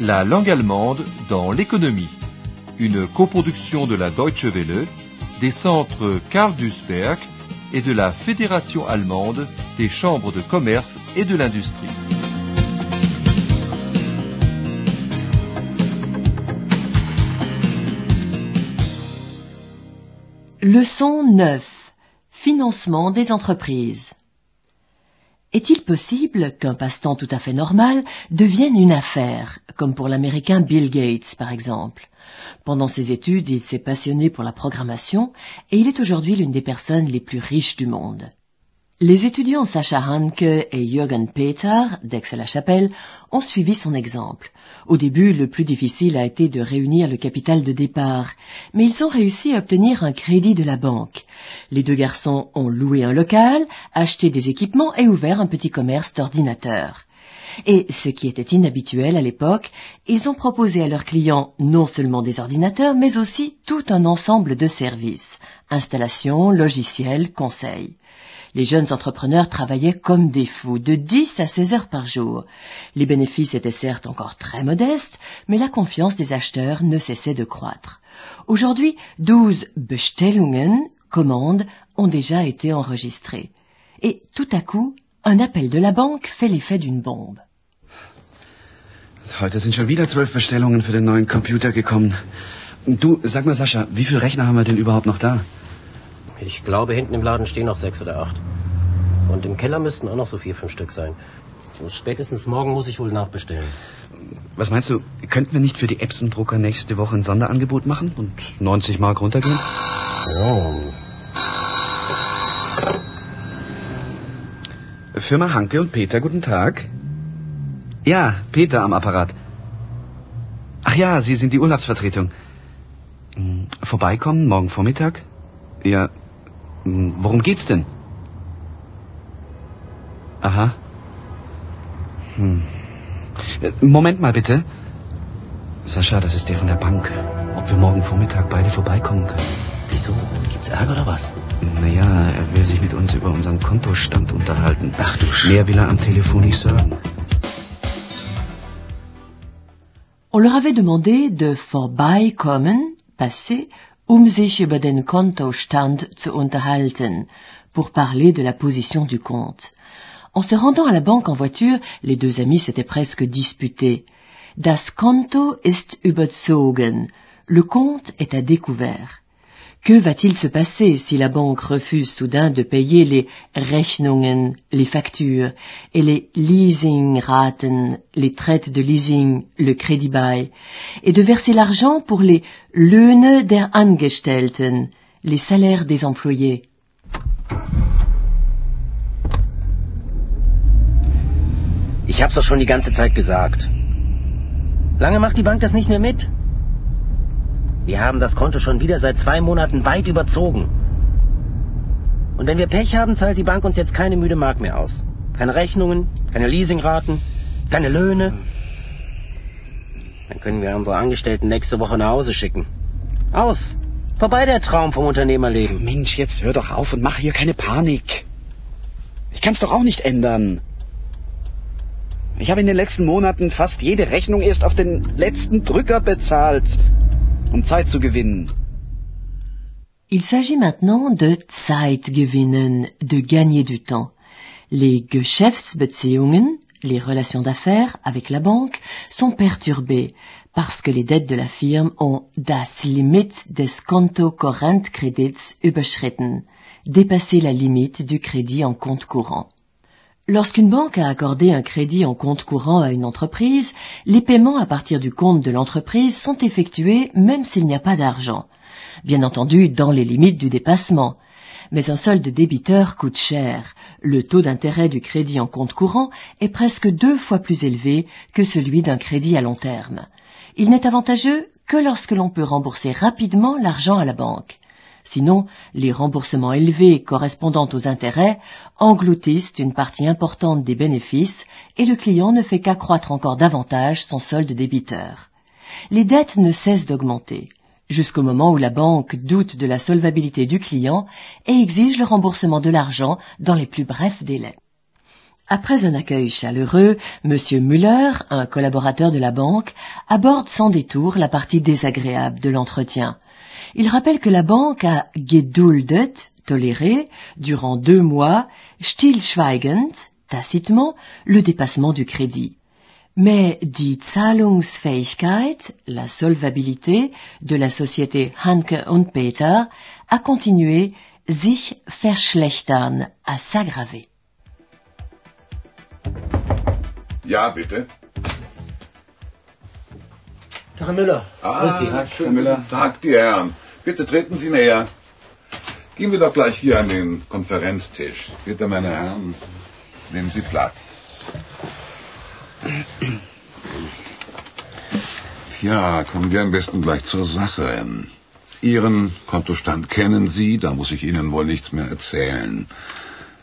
La langue allemande dans l'économie. Une coproduction de la Deutsche Welle, des centres Karl Duisberg et de la Fédération allemande des chambres de commerce et de l'industrie. Leçon 9. Financement des entreprises. Est-il possible qu'un passe-temps tout à fait normal devienne une affaire, comme pour l'américain Bill Gates par exemple? Pendant ses études, il s'est passionné pour la programmation et il est aujourd'hui l'une des personnes les plus riches du monde. Les étudiants Sacha Hanke et Jürgen Peter d'Aix-la-Chapelle ont suivi son exemple. Au début, le plus difficile a été de réunir le capital de départ, mais ils ont réussi à obtenir un crédit de la banque. Les deux garçons ont loué un local, acheté des équipements et ouvert un petit commerce d'ordinateurs. Et ce qui était inhabituel à l'époque, ils ont proposé à leurs clients non seulement des ordinateurs, mais aussi tout un ensemble de services. Installation, logiciels, conseils. Les jeunes entrepreneurs travaillaient comme des fous, de 10 à 16 heures par jour. Les bénéfices étaient certes encore très modestes, mais la confiance des acheteurs ne cessait de croître. Aujourd'hui, 12 Bestellungen, commandes, ont déjà été enregistrées. Et tout à coup, un appel de la banque fait l'effet d'une bombe. Heute sind schon wieder zwölf Bestellungen für den neuen Computer gekommen. Du, sag mal, Sascha, wie viele Rechner haben wir denn überhaupt noch da? Ich glaube, hinten im Laden stehen noch sechs oder acht. Und im Keller müssten auch noch so vier, fünf Stück sein. Und spätestens morgen muss ich wohl nachbestellen. Was meinst du, könnten wir nicht für die Epson-Drucker nächste Woche ein Sonderangebot machen und 90 Mark runtergehen? Oh. Firma Hanke und Peter, guten Tag. Ja, Peter am Apparat. Ach ja, Sie sind die Urlaubsvertretung. Hm, Vorbeikommen morgen Vormittag? Ja, hm, worum geht's denn? Aha. Hm. Äh, Moment mal bitte. Sascha, das ist der von der Bank. Ob wir morgen Vormittag beide vorbeikommen können? Wieso? Gibt's Ärger oder was? Naja, er will sich mit uns über unseren Kontostand unterhalten. Ach du Sch... Mehr will er am Telefon nicht sagen. On leur avait demandé de vorbeikommen, passer, um sich über den Kontostand zu unterhalten, pour parler de la position du compte. En se rendant à la banque en voiture, les deux amis s'étaient presque disputés. Das Konto ist überzogen. Le compte est à découvert. Que va-t-il se passer si la banque refuse soudain de payer les Rechnungen, les factures, et les Leasingraten, les traites de leasing, le crédit bail, et de verser l'argent pour les Löhne der Angestellten, les salaires des employés? Ich hab's doch schon die ganze Zeit gesagt. Lange macht die Bank das nicht mehr mit? Wir haben das Konto schon wieder seit zwei Monaten weit überzogen. Und wenn wir Pech haben, zahlt die Bank uns jetzt keine müde Mark mehr aus. Keine Rechnungen, keine Leasingraten, keine Löhne. Dann können wir unsere Angestellten nächste Woche nach Hause schicken. Aus. Vorbei der Traum vom Unternehmerleben. Mensch, jetzt hör doch auf und mach hier keine Panik. Ich kann's doch auch nicht ändern. Ich habe in den letzten Monaten fast jede Rechnung erst auf den letzten Drücker bezahlt, um. Il s'agit maintenant de Zeit gewinnen, de gagner du temps. Les Geschäftsbeziehungen, les relations d'affaires avec la banque, sont perturbées parce que les dettes de la firme ont das Limit des Konto-Korrentkredits überschritten, dépassé la limite du crédit en compte courant. Lorsqu'une banque a accordé un crédit en compte courant à une entreprise, les paiements à partir du compte de l'entreprise sont effectués même s'il n'y a pas d'argent. Bien entendu, dans les limites du dépassement. Mais un solde débiteur coûte cher. Le taux d'intérêt du crédit en compte courant est presque deux fois plus élevé que celui d'un crédit à long terme. Il n'est avantageux que lorsque l'on peut rembourser rapidement l'argent à la banque. Sinon, les remboursements élevés correspondant aux intérêts engloutissent une partie importante des bénéfices et le client ne fait qu'accroître encore davantage son solde débiteur. Les dettes ne cessent d'augmenter, jusqu'au moment où la banque doute de la solvabilité du client et exige le remboursement de l'argent dans les plus brefs délais. Après un accueil chaleureux, Monsieur Müller, un collaborateur de la banque, aborde sans détour la partie désagréable de l'entretien. Il rappelle que la banque a geduldet, toléré, durant deux mois, stillschweigend, tacitement, le dépassement du crédit. Mais die Zahlungsfähigkeit, la solvabilité de la société Hanke und Peter, a continué sich verschlechtern, à s'aggraver. Herr Müller. Ah, schönen guten Tag, die Herren. Bitte treten Sie näher. Gehen wir doch gleich hier an den Konferenztisch. Bitte, meine Herren, nehmen Sie Platz. Tja, kommen wir am besten gleich zur Sache. Ihren Kontostand kennen Sie, da muss ich Ihnen wohl nichts mehr erzählen.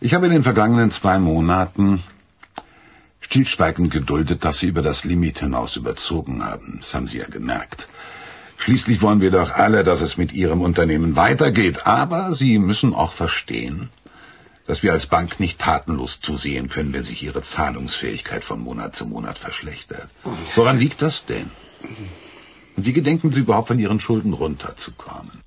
Ich habe in den vergangenen zwei Monaten stillschweigend geduldet, dass Sie über das Limit hinaus überzogen haben. Das haben Sie ja gemerkt. Schließlich wollen wir doch alle, dass es mit Ihrem Unternehmen weitergeht. Aber Sie müssen auch verstehen, dass wir als Bank nicht tatenlos zusehen können, wenn sich Ihre Zahlungsfähigkeit von Monat zu Monat verschlechtert. Woran liegt das denn? Und wie gedenken Sie überhaupt von Ihren Schulden runterzukommen?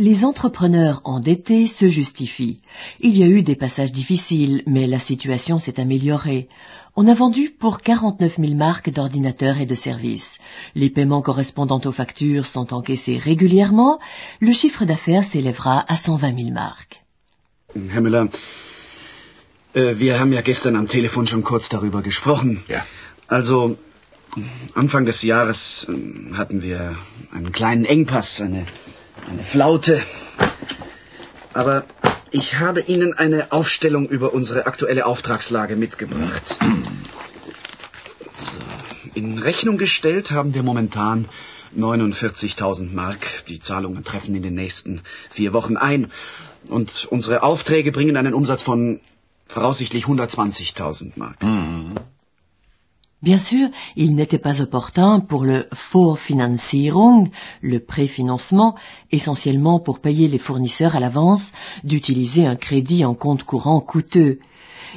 Les entrepreneurs endettés se justifient. Il y a eu des passages difficiles, mais la situation s'est améliorée. On a vendu pour 49 000 marques d'ordinateurs et de services. Les paiements correspondant aux factures sont encaissés régulièrement. Le chiffre d'affaires s'élèvera à 120 000 marques. Herr Müller, äh, wir haben ja gestern am Telefon schon kurz darüber gesprochen. Ja. Also, Anfang des Jahres ähm, hatten wir einen kleinen Engpass, eine, eine Flaute. Aber ich habe Ihnen eine Aufstellung über unsere aktuelle Auftragslage mitgebracht. So, in Rechnung gestellt haben wir momentan 49.000 Mark. Die Zahlungen treffen in den nächsten vier Wochen ein. Und unsere Aufträge bringen einen Umsatz von voraussichtlich 120.000 Mark. Bien sûr, il n'était pas opportun pour le Vorfinanzierung, le préfinancement, essentiellement pour payer les fournisseurs à l'avance, d'utiliser un crédit en compte courant coûteux.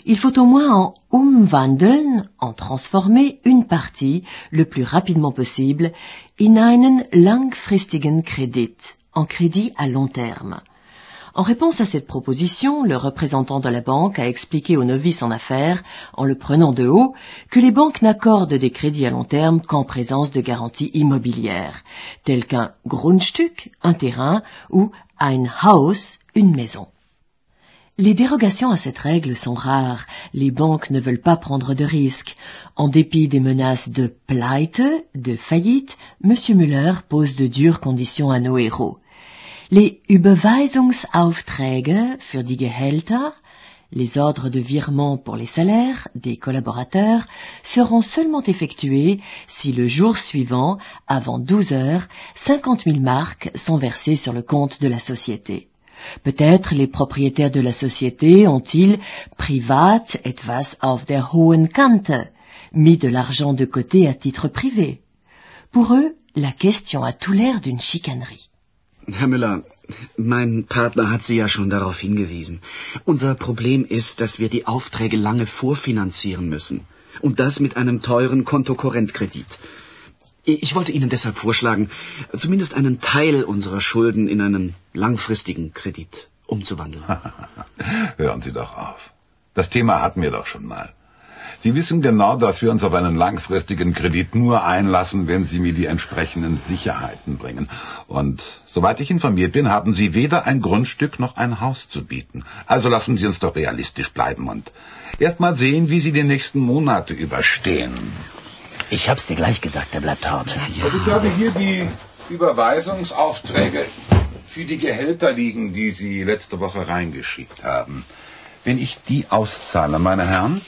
Il faut au moins en umwandeln, en transformer une partie, le plus rapidement possible, in einen langfristigen Kredit, en crédit à long terme. En réponse à cette proposition, le représentant de la banque a expliqué aux novices en affaires, en le prenant de haut, que les banques n'accordent des crédits à long terme qu'en présence de garanties immobilières, telles qu'un Grundstück, un terrain, ou ein Haus, une maison. Les dérogations à cette règle sont rares. Les banques ne veulent pas prendre de risques. En dépit des menaces de pleite, de faillite, M. Müller pose de dures conditions à nos héros. Les Überweisungsaufträge für die Gehälter, les ordres de virement pour les salaires des collaborateurs, seront seulement effectués si le jour suivant, avant 12 heures, 50 000 marques sont versées sur le compte de la société. Peut-être les propriétaires de la société ont-ils privat etwas auf der hohen Kante, mis de l'argent de côté à titre privé. Pour eux, la question a tout l'air d'une chicanerie. Herr Müller, mein Partner hat Sie ja schon darauf hingewiesen. Unser Problem ist, dass wir die Aufträge lange vorfinanzieren müssen. Und das mit einem teuren Kontokorrentkredit. Ich wollte Ihnen deshalb vorschlagen, zumindest einen Teil unserer Schulden in einen langfristigen Kredit umzuwandeln. Hören Sie doch auf. Das Thema hatten wir doch schon mal. Sie wissen genau, dass wir uns auf einen langfristigen Kredit nur einlassen, wenn Sie mir die entsprechenden Sicherheiten bringen. Und soweit ich informiert bin, haben Sie weder ein Grundstück noch ein Haus zu bieten. Also lassen Sie uns doch realistisch bleiben und erst mal sehen, wie Sie die nächsten Monate überstehen. Ich hab's dir gleich gesagt, er bleibt hart. Und ich habe hier die Überweisungsaufträge für die Gehälter liegen, die Sie letzte Woche reingeschickt haben. Wenn ich die auszahle, meine Herren,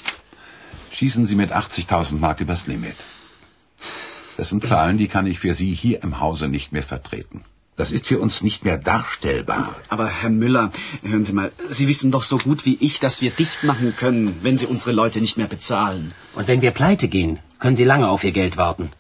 schießen Sie mit 80.000 Mark übers Limit. Das sind Zahlen, die kann ich für Sie hier im Hause nicht mehr vertreten. Das ist für uns nicht mehr darstellbar. Aber Herr Müller, hören Sie mal, Sie wissen doch so gut wie ich, dass wir dicht machen können, wenn Sie unsere Leute nicht mehr bezahlen. Und wenn wir pleite gehen, können Sie lange auf Ihr Geld warten.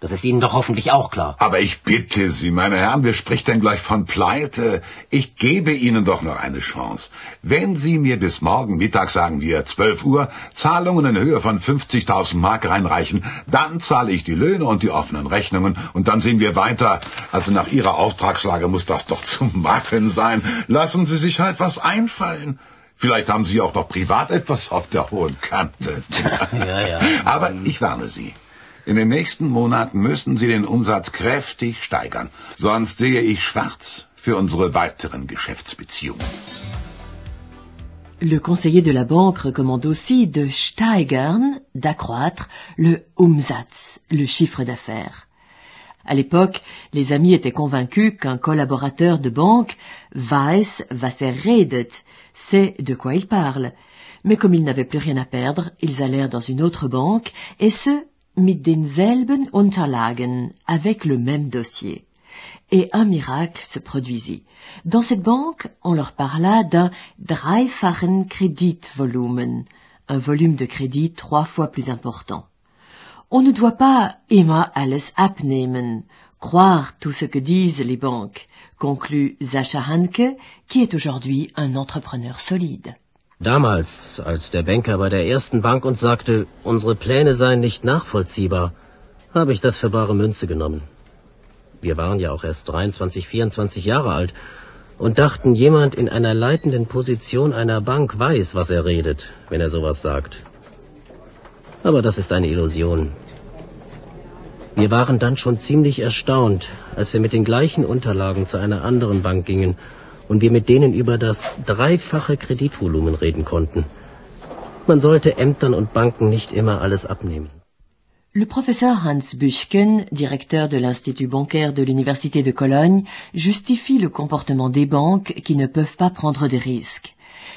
Das ist Ihnen doch hoffentlich auch klar. Aber ich bitte Sie, meine Herren, wer spricht denn gleich von Pleite? Ich gebe Ihnen doch noch eine Chance. Wenn Sie mir bis morgen Mittag, sagen wir 12 Uhr, Zahlungen in Höhe von 50.000 Mark reinreichen, dann zahle ich die Löhne und die offenen Rechnungen und dann sehen wir weiter. Also nach Ihrer Auftragslage muss das doch zu machen sein. Lassen Sie sich halt was einfallen. Vielleicht haben Sie auch noch privat etwas auf der hohen Kante. ja, ja. Aber ich warne Sie. In den nächsten Monaten müssen Sie den Umsatz kräftig steigern, sonst sehe ich schwarz für unsere weiteren Geschäftsbeziehungen. Le conseiller de la banque recommande aussi de steigern, d'accroître, le Umsatz, le chiffre d'affaires. À l'époque, les amis étaient convaincus qu'un collaborateur de banque, weiß, was er redet, sait de quoi il parle. Mais comme ils n'avaient plus rien à perdre, ils allèrent dans une autre banque, et ce, mit denselben Unterlagen, avec le même dossier. Et un miracle se produisit. Dans cette banque, on leur parla d'un dreifachen Kreditvolumen, un volume de crédit trois fois plus important. On ne doit pas immer alles abnehmen, croire tout ce que disent les banques, conclut Sacha Hanke, qui est aujourd'hui un entrepreneur solide. Damals, als der Banker bei der ersten Bank uns sagte, unsere Pläne seien nicht nachvollziehbar, habe ich das für bare Münze genommen. Wir waren ja auch erst 23, 24 Jahre alt und dachten, jemand in einer leitenden Position einer Bank weiß, was er redet, wenn er sowas sagt. Aber das ist eine Illusion. Wir waren dann schon ziemlich erstaunt, als wir mit den gleichen Unterlagen zu einer anderen Bank gingen und wir mit denen über das dreifache Kreditvolumen reden konnten. Man sollte Ämtern und Banken nicht immer alles abnehmen. Le professeur Hans Büchken, directeur de l'Institut bancaire de l'Université de Cologne, justifie le comportement des banques qui ne peuvent pas prendre de risques.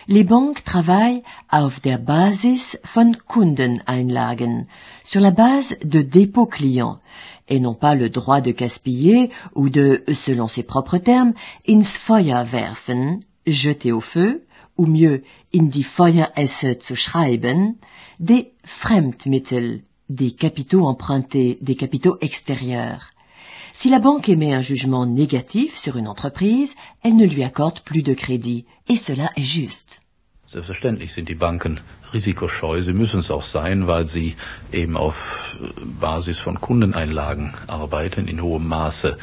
Les banques travaillent auf der Basis von Kundeneinlagen, sur la base de dépôts clients, et n'ont pas le droit de gaspiller ou de, selon ses propres termes, ins Feuer werfen, jeter au feu, ou mieux, in die Feueresse zu schreiben, des Fremdmittel, des capitaux empruntés, des capitaux extérieurs. Si la banque émet un jugement négatif sur une entreprise, elle ne lui accorde plus de crédit, et cela est juste. Selbstverständlich sind die Banken risikoscheu. Sie müssen es auch sein, weil sie eben auf Basis von Kundeneinlagen arbeiten in hohem Maße.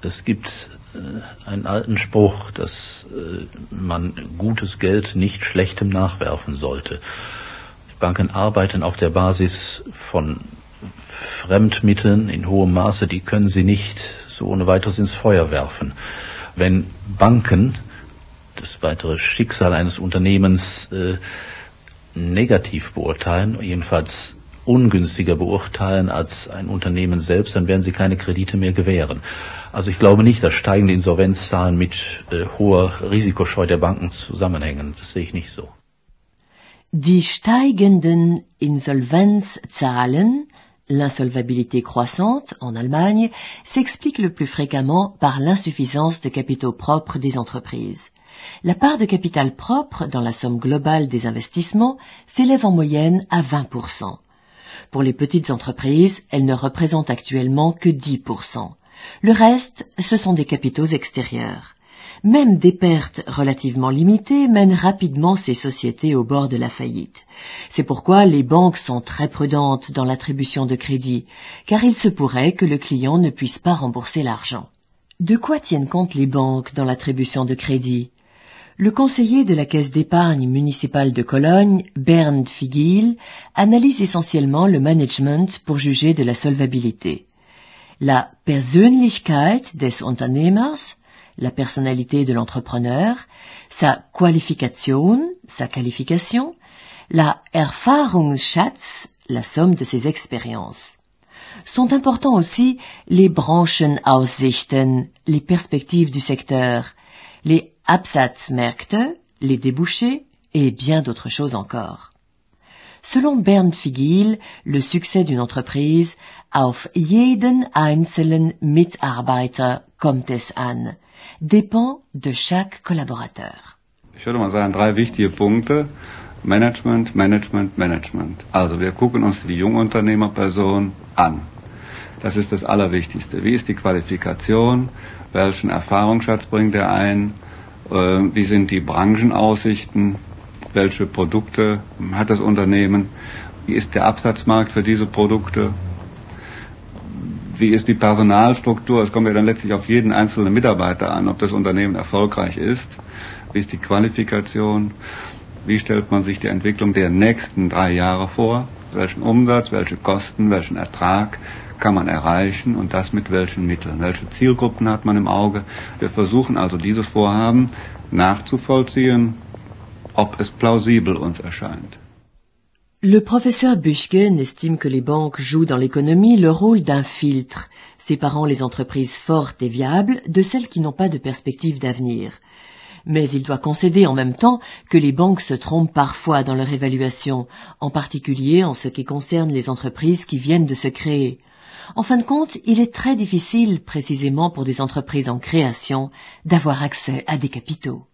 Es gibt äh, einen alten Spruch, dass äh, man gutes Geld nicht schlechtem nachwerfen sollte. Die Banken arbeiten auf der Basis von Fremdmitteln in hohem Maße, die können sie nicht so ohne weiteres ins Feuer werfen. Wenn Banken das weitere Schicksal eines Unternehmens äh, negativ beurteilen, jedenfalls ungünstiger beurteilen als ein Unternehmen selbst, dann werden sie keine Kredite mehr gewähren. Also ich glaube nicht, dass steigende Insolvenzzahlen mit äh, hoher Risikoscheu der Banken zusammenhängen. Das sehe ich nicht so. Die steigenden Insolvenzzahlen L'insolvabilité croissante, en Allemagne, s'explique le plus fréquemment par l'insuffisance de capitaux propres des entreprises. La part de capital propre dans la somme globale des investissements s'élève en moyenne à 20%. Pour les petites entreprises, elle ne représente actuellement que 10%. Le reste, ce sont des capitaux extérieurs. Même des pertes relativement limitées mènent rapidement ces sociétés au bord de la faillite. C'est pourquoi les banques sont très prudentes dans l'attribution de crédit, car il se pourrait que le client ne puisse pas rembourser l'argent. De quoi tiennent compte les banques dans l'attribution de crédit Le conseiller de la caisse d'épargne municipale de Cologne, Bernd Figil, analyse essentiellement le management pour juger de la solvabilité. La Persönlichkeit des Unternehmers, la personnalité de l'entrepreneur, sa Qualifikation, sa qualification, la Erfahrungsschatz, la somme de ses expériences. Sont importants aussi les Branchenaussichten, les perspectives du secteur, les Absatzmärkte, les débouchés et bien d'autres choses encore. Selon Bernd Figil, le succès d'une entreprise auf jeden einzelnen Mitarbeiter kommt es an, dépend de chaque collaborateur. Ich würde mal sagen, drei wichtige Punkte. Management, Management, Management. Also wir gucken uns die Jungunternehmerperson an. Das ist das Allerwichtigste. Wie ist die Qualifikation? Welchen Erfahrungsschatz bringt er ein? Äh, wie sind die Branchenaussichten? Welche Produkte hat das Unternehmen? Wie ist der Absatzmarkt für diese Produkte? Wie ist die Personalstruktur? Es kommt ja dann letztlich auf jeden einzelnen Mitarbeiter an, ob das Unternehmen erfolgreich ist. Wie ist die Qualifikation? Wie stellt man sich die Entwicklung der nächsten drei Jahre vor? Welchen Umsatz, welche Kosten, welchen Ertrag kann man erreichen und das mit welchen Mitteln? Welche Zielgruppen hat man im Auge? Wir versuchen also dieses Vorhaben nachzuvollziehen, ob es plausibel uns erscheint. Le professeur Buchken estime que les banques jouent dans l'économie le rôle d'un filtre, séparant les entreprises fortes et viables de celles qui n'ont pas de perspective d'avenir. Mais il doit concéder en même temps que les banques se trompent parfois dans leur évaluation, en particulier en ce qui concerne les entreprises qui viennent de se créer. En fin de compte, il est très difficile, précisément pour des entreprises en création, d'avoir accès à des capitaux.